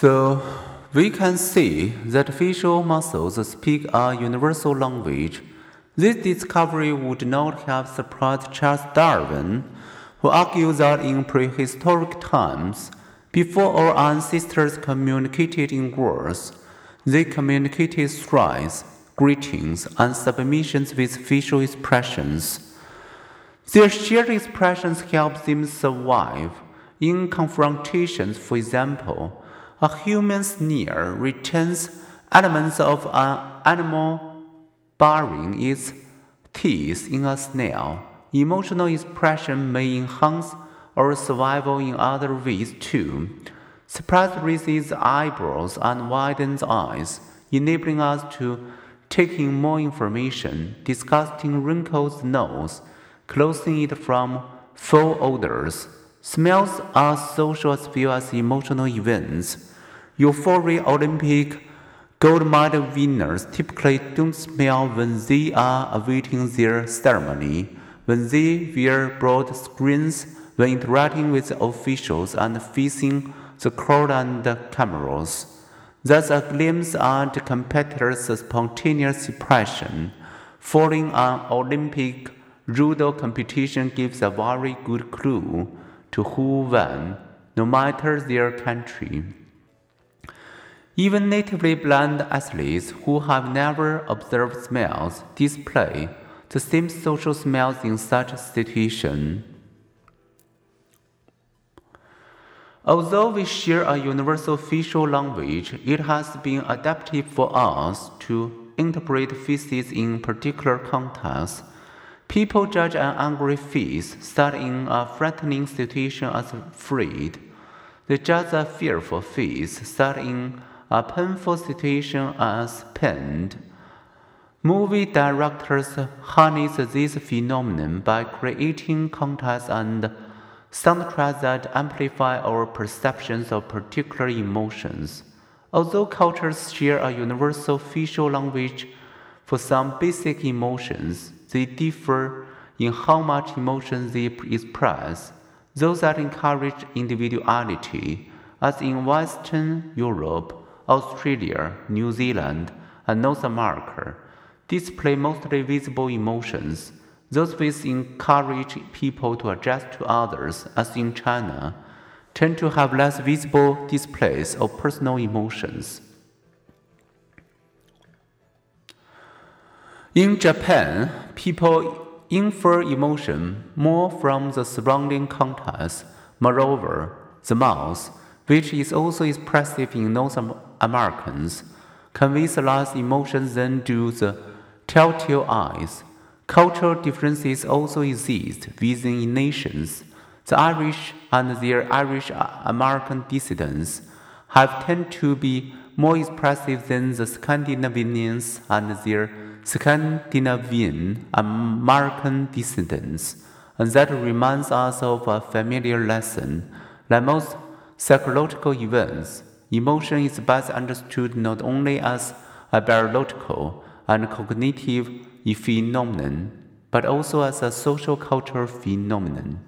So, we can see that facial muscles speak a universal language. This discovery would not have surprised Charles Darwin, who argued that in prehistoric times, before our ancestors communicated in words, they communicated thrice, greetings, and submissions with facial expressions. Their shared expressions helped them survive. In confrontations, for example, a human sneer retains elements of an animal baring its teeth in a snarl. Emotional expression may enhance our survival in other ways too. Surprise raises eyebrows and widens eyes, enabling us to take in more information, disgusting wrinkles nose, closing it from foul odors. Smells are social as well as emotional events. Euphoria Olympic gold medal winners typically don't smell when they are awaiting their ceremony, when they wear broad screens, when interacting with officials and facing the crowd and the cameras. Thus, a glimpse at competitors' spontaneous expression following an Olympic judo competition gives a very good clue to who won, no matter their country. Even natively blind athletes who have never observed smells display the same social smells in such a situation. Although we share a universal facial language, it has been adapted for us to interpret faces in particular contexts. People judge an angry face set in a threatening situation as afraid. They judge a fearful face set in a painful situation as pained. Movie directors harness this phenomenon by creating context and soundtracks that amplify our perceptions of particular emotions. Although cultures share a universal facial language for some basic emotions, they differ in how much emotion they express. Those that encourage individuality, as in Western Europe, Australia, New Zealand, and North America, display mostly visible emotions. Those which encourage people to adjust to others, as in China, tend to have less visible displays of personal emotions. In Japan, people infer emotion more from the surrounding context. Moreover, the mouth, which is also expressive in North Americans, conveys less emotion than do the telltale eyes. Cultural differences also exist within nations. The Irish and their Irish uh, American descendants have tended to be more expressive than the Scandinavians and their Scandinavian American descendants, and that reminds us of a familiar lesson. Like most psychological events, emotion is best understood not only as a biological and cognitive phenomenon, but also as a social cultural phenomenon.